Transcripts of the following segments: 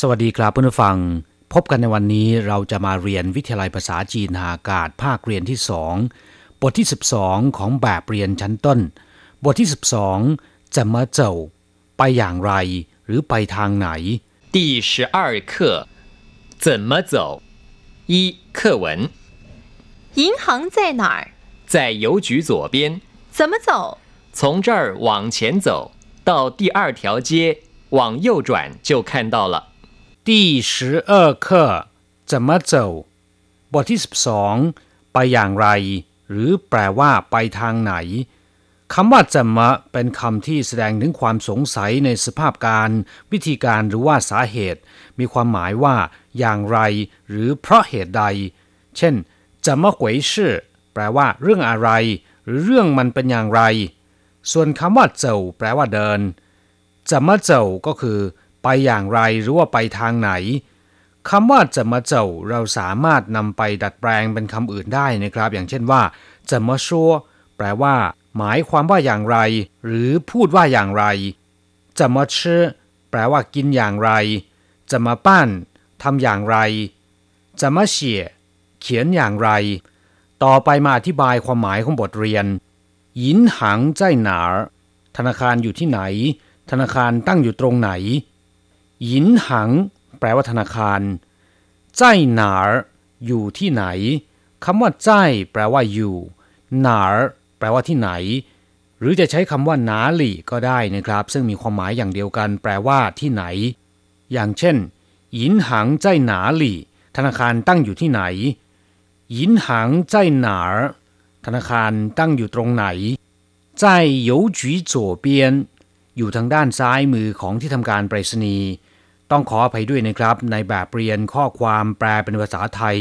สวัสดีครับเพื่อนผู้ฟัง พบกันในวันนี้เราจะมาเรียนวิทยาลัยภาษาจีนหาอากาศภาคเรียนที่สองบทที่ 12 ของแบบเรียนชั้นต้น บทที่ 12 จะมาเจ้าไปอย่างไร หรือไปทางไหน第十二课怎么走一课文银行在哪儿？在邮局左边怎么走？从这儿往前走到第二条街往右转就看到了 ตี้สือเออเคอจะมาเจ้บทที่ 12 ไปอย่างไร หรือแปลว่าไปทางไหนคำว่าจะมาเป็นคำที่แสดงถึงความสงสัยในสภาพการ วิธีการหรือว่าสาเหตุ มีความหมายว่า อย่างไร หรือเพราะเหตุใด เช่นจะมาหวยชื่อแปลว่า เรื่องอะไร หรือเรื่องมันเป็นอย่างไร ส่วนคำว่าเจ้าแปลว่าเดินจะมาเจ้าก็คือ ไปอย่างไรหรือว่าไปทางไหนคำว่าจะมาเจ้าเราสามารถนำไปดัดแปลงเป็นคำอื่นได้นะครับ อย่างเช่นว่าจะมาชัวแปลว่า หมายความว่าอย่างไร หรือพูดว่าอย่างไรจะมาชื่อแปลว่ากินอย่างไรจะมาปั้นทำอย่างไรจะมาเฉียเขียนอย่างไร ต่อไปมาอธิบายความหมายของบทเรียนยินหังใจหนาธนาคารอยู่ที่ไหน ธนาคารตั้งอยู่ตรงไหน หยินหัง แปลว่าธนาคารใจหนาอยู่ที่ไหนคำว่าใจแปลว่าอยู่หนาแปลว่าที่ไหน หรือจะใช้คำว่าหนาหลี่ก็ได้นะครับ ซึ่งมีความหมายอย่างเดียวกัน แปลว่าที่ไหน อย่างเช่นยินหังใจหนาหลี่ธนาคารตั้งอยู่ที่ไหนยินหังใจหนาธนาคารตั้งอยู่ตรงไหนใจโยจีโจเปียนอยู่ทางด้านซ้ายมือของที่ทำการไปรษณีย์ ต้องขออภัยด้วยนะครับ ในแบบเรียนข้อความแปลเป็นภาษาไทย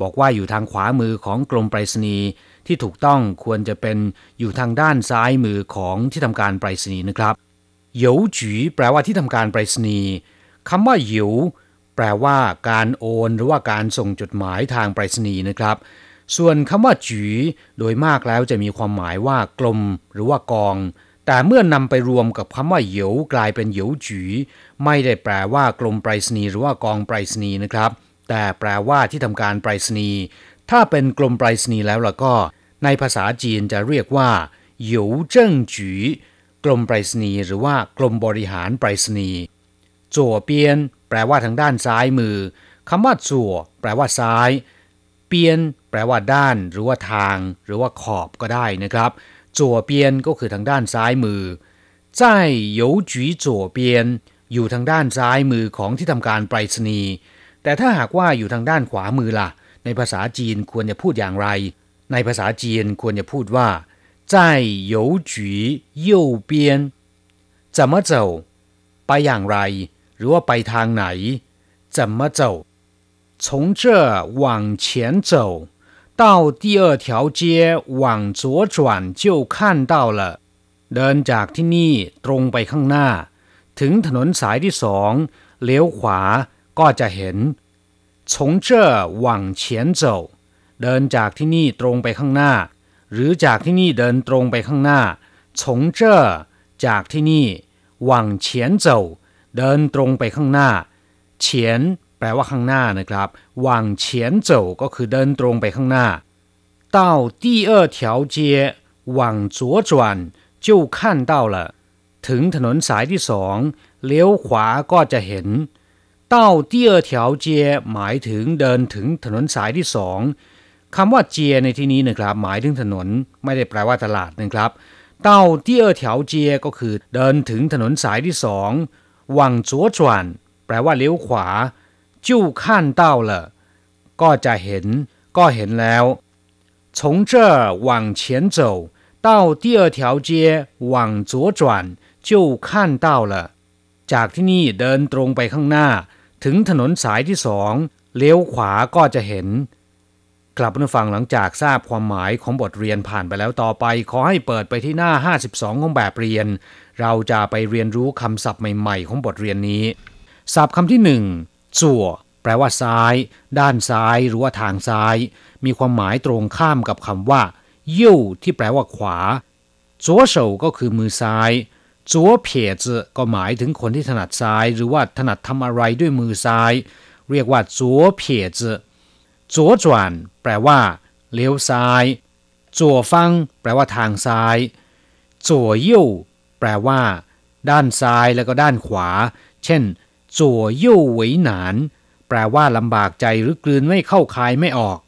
บอกว่าอยู่ทางขวามือของกรมไปรษณีย์ที่ถูกต้องควรจะเป็นอยู่ทางด้านซ้ายมือของที่ทำการไปรษณีย์นะครับเหยวจีแปลว่าที่ทำการไปรษณีย์คำว่าเหยวแปลว่าการโอนหรือว่าการส่งจดหมายทางไปรษณีย์นะครับ ส่วนคำว่าจีโดยมากแล้วจะมีความหมายว่ากลมหรือว่ากอง แต่เมื่อนำไปรวมกับคำว่าเหยวกลายเป็นเหยวจีไม่ได้แปลว่ากรมไปรษณีย์หรือว่ากองไปรษณีย์นะครับ แต่แปลว่าที่ทำการไปรษณีย์ถ้าเป็นกรมไปรษณีย์แล้วล่ะก็ ในภาษาจีนจะเรียกว่าเหยวเจิ้งจีกรมไปรษณีย์หรือว่ากรมบริหารไปรษณีย์จั่วเปียน แปลว่าทางด้านซ้ายมือคำว่าจั่วแปลว่าซ้าย เปียน แปลว่าด้าน หรือว่าทาง หรือว่าขอบก็ได้นะครับ จั่วเปียนก็คือทางด้านซ้ายมือ在邮局左边อยู่ทางด้านซ้ายมือของที่ทำการไปรษณีย์แต่ถ้าหากว่าอยู่ทางด้านขวามือล่ะ ในภาษาจีนควรจะพูดอย่างไร ในภาษาจีนควรจะพูดว่า在邮局右边怎么走ไปอย่างไร หรือว่าไปทางไหน怎么走从这往前走 到第二条街往左转就看到了เดินจากที่นี่ตรงไปข้างหน้า ถึงถนนสายที่สองเลี้ยวขวาก็จะเห็น从这往前走เดินจากที่นี่ตรงไปข้างหน้า หรือจากที่นี่เดินตรงไปข้างหน้า从这จากที่นี่往前走เดินตรงไปข้างหน้าเฉียน แปลว่าข้างหน้านะครับ往前走ก็คือเดินตรงไปข้างหน้า到第二条街往左转就看到了ถึงถนนสายที่สองเลี้ยวขวาก็จะเห็น到第二条街หมายถึงเดินถึงถนนสายที่สองคำว่าเจียในที่นี้นะครับ หมายถึงถนนไม่ได้แปลว่าตลาดนะครับ到第二条街ก็คือเดินถึงถนนสายที่สอง往左转แปลว่าเลี้ยวขวา 就看到了ก็จะเห็น ก็เห็นแล้ว从这往前走到第二条街往左转就看到了จากที่นี่เดินตรงไปข้างหน้า ถึงถนนสายที่สองเลี้ยวขวาก็จะเห็น กลับมาฟังหลังจากทราบความหมายของบทเรียนผ่านไปแล้วต่อไป ขอให้เปิดไปที่หน้า 52 ของแบบเรียน เราจะไปเรียนรู้คำศัพท์ใหม่ๆ ของบทเรียนนี้ ศัพท์คำที่หนึ่ง จั่วแปลว่าซ้าย ด้านซ้าย หรือว่าทางซ้าย มีความหมายตรงข้ามกับคำว่ายิ่วที่แปลว่าขวาจัวเฉาก็คือมือซ้ายจัวเพียจก็หมายถึงคนที่ถนัดซ้าย หรือว่าถนัดทำอะไรด้วยมือซ้าย เรียกว่าจัวเพียจจัวจวนแปลว่า เลี้ยวซ้ายจัวฟังแปลว่าทางซ้ายจัวยิ่วแปลว่า ด้านซ้ายแล้วก็ด้านขวา เช่น จั่วยิ่วหวยหนาน แปลว่าลำบากใจหรือกลืนไม่เข้าคายไม่ออก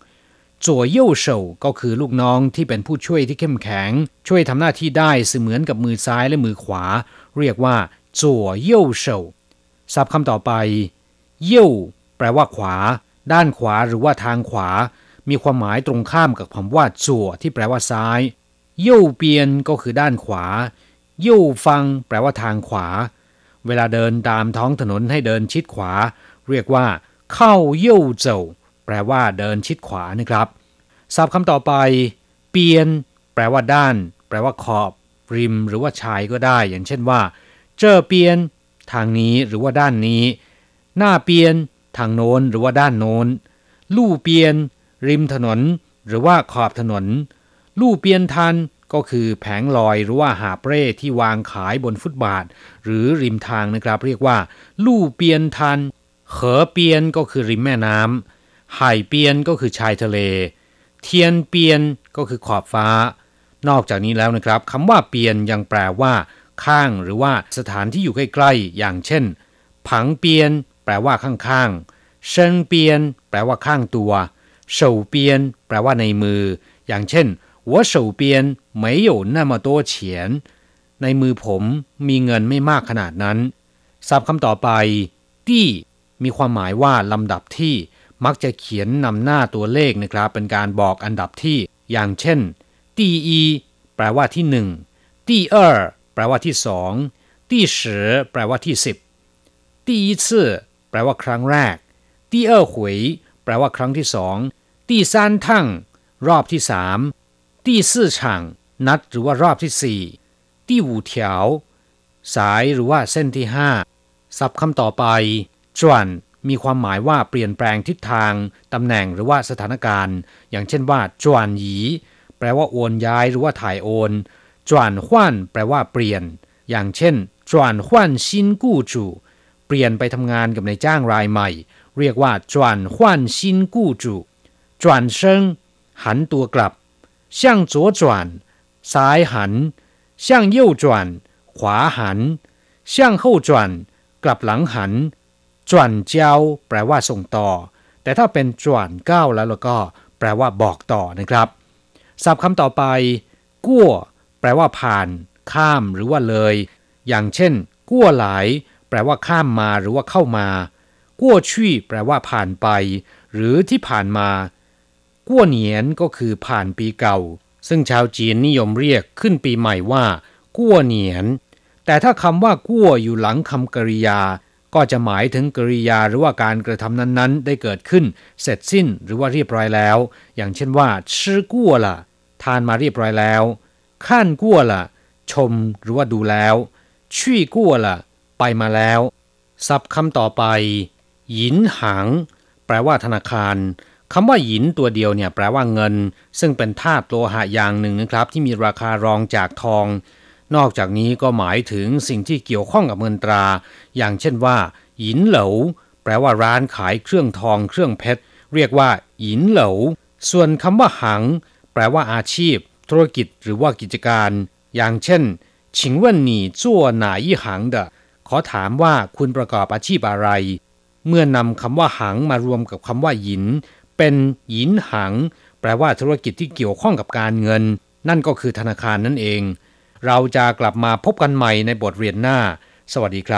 จั่วเย่เฉาก็คือลูกน้องที่เป็นผู้ช่วยที่เข้มแข็ง ช่วยทำหน้าที่ได้เสมือนกับมือซ้ายและมือขวา เรียกว่าจั่วเย่เฉาศัพท์คำต่อไป เย่แปลว่าขวา ด้านขวาหรือว่าทางขวา มีความหมายตรงข้ามกับคำว่าจั่วที่แปลว่าซ้ายเย่เปียนก็คือด้านขวา เย่ฟัง แปลว่าทางขวา เวลาเดินตามท้องถนนให้เดินชิดขวา เรียกว่า เข้าเย่เจ้าแปลว่าเดินชิดขวานะครับศัพท์คำต่อไป เปียน แปลว่าด้าน แปลว่าขอบ ริม หรือว่าชายก็ได้ อย่างเช่นว่า เจอเปียน ทางนี้หรือว่าด้านนี้ หน้าเปียน ทางโน้นหรือว่าด้านโน้น ลู่เปียน ริมถนน หรือว่าขอบถนน ลู่เปียนทัน ก็คือแผงลอยหรือว่าหาเปร่ที่วางขายบนฟุตบาท หรือริมทางนะครับ เรียกว่า ลู่เปียนทันเขอเปียนก็คือริมแม่น้ำไห่เปียนก็คือชายทะเล เทียนเปียนก็คือขอบฟ้า นอกจากนี้แล้วนะครับคำว่าเปียนยังแปลว่า ข้างหรือว่าสถานที่อยู่ใกล้ๆ อย่างเช่น ผังเปียน แปลว่าข้างๆเชิงเปียน แปลว่าข้างตัวเฉาเปียน แปลว่าในมือ อย่างเช่น 我手边没有那么多钱ในมือผมมีเงินไม่มากขนาดนั้นศัพท์คำต่อไปตี้มีความหมายว่าลำดับที่มักจะเขียนนำหน้าตัวเลขนะครับ เป็นการบอกอันดับที่ อย่างเช่นตีอีแปลว่าที่หนึ่งตีเออแปลว่าที่สองตีสิแปลว่าที่สิบตีอี次แปลว่าครั้งแรกตีเออหวยแปลว่าครั้งที่สองตีซานทั่งรอบที่สาม ตีสี่ฉางนัดหรือว่ารอบที่สี่ตีหูเถวสายหรือว่าเส้นที่ห้าศัพท์คำต่อไปจวนมีความหมายว่าเปลี่ยนแปลงทิศทาง ตำแหน่งหรือว่าสถานการณ์ อย่างเช่นว่าจวนหยีแปลว่าโอนย้ายหรือว่าถ่ายโอนจวนขวัญแปลว่าเปลี่ยน อย่างเช่นจวนขวัญชินกู้จูเปลี่ยนไปทำงานกับนายจ้างรายใหม่ เรียกว่าจวนขวัญชินกู้จูจวนเชิงหันตัวกลับ 向左转ซ้ายหัน向右转ขวาหัน向后转กลับหลังหันจวนเจ้าแปลว่าส่งต่อ แต่ถ้าเป็นจวนเก้าแล้วเราก็แปลว่าบอกต่อนะครับศัพท์คำต่อไปกั้วแปลว่าผ่าน ข้ามหรือว่าเลย อย่างเช่นกั้วหลาย แปลว่าข้ามมาหรือว่าเข้ามากั้วชี่แปลว่าผ่านไป หรือที่ผ่านมา กั้วเหนียนก็คือผ่านปีเก่า ซึ่งชาวจีนนิยมเรียกขึ้นปีใหม่ว่า กั้วเหนียน แต่ถ้าคำว่ากั้วอยู่หลังคำกริยา ก็จะหมายถึงกริยาหรือว่าการกระทำนั้นๆ ได้เกิดขึ้น เสร็จสิ้นหรือว่าเรียบร้อยแล้ว อย่างเช่นว่าชื่อกั้วละทานมาเรียบร้อยแล้วขั้นกั้วละชมหรือว่าดูแล้วชี่กั้วละไปมาแล้วศัพท์คำต่อไปหยินหัง แปลว่าธนาคาร คำว่าหยินตัวเดียวเนี่ยแปลว่าเงิน ซึ่งเป็นธาตุโลหะอย่างหนึ่งนะครับ ที่มีราคารองจากทอง นอกจากนี้ก็หมายถึงสิ่งที่เกี่ยวข้องกับเงินตรา อย่างเช่นว่าหยินเหลาแปลว่าร้านขายเครื่องทองเครื่องเพชรเรียกว่าหยินเหลาส่วนคำว่าหัง แปลว่าอาชีพ ธุรกิจหรือว่ากิจการ อย่างเช่นชิงเว่นหนีจั่วหนายหังเดขอถามว่าคุณประกอบอาชีพอะไร เมื่อนำคำว่าหังมารวมกับคำว่าหยิน เป็นหยินหัง แปลว่าธุรกิจที่เกี่ยวข้องกับการเงิน นั่นก็คือธนาคารนั่นเอง เราจะกลับมาพบกันใหม่ในบทเรียนหน้า สวัสดีครับ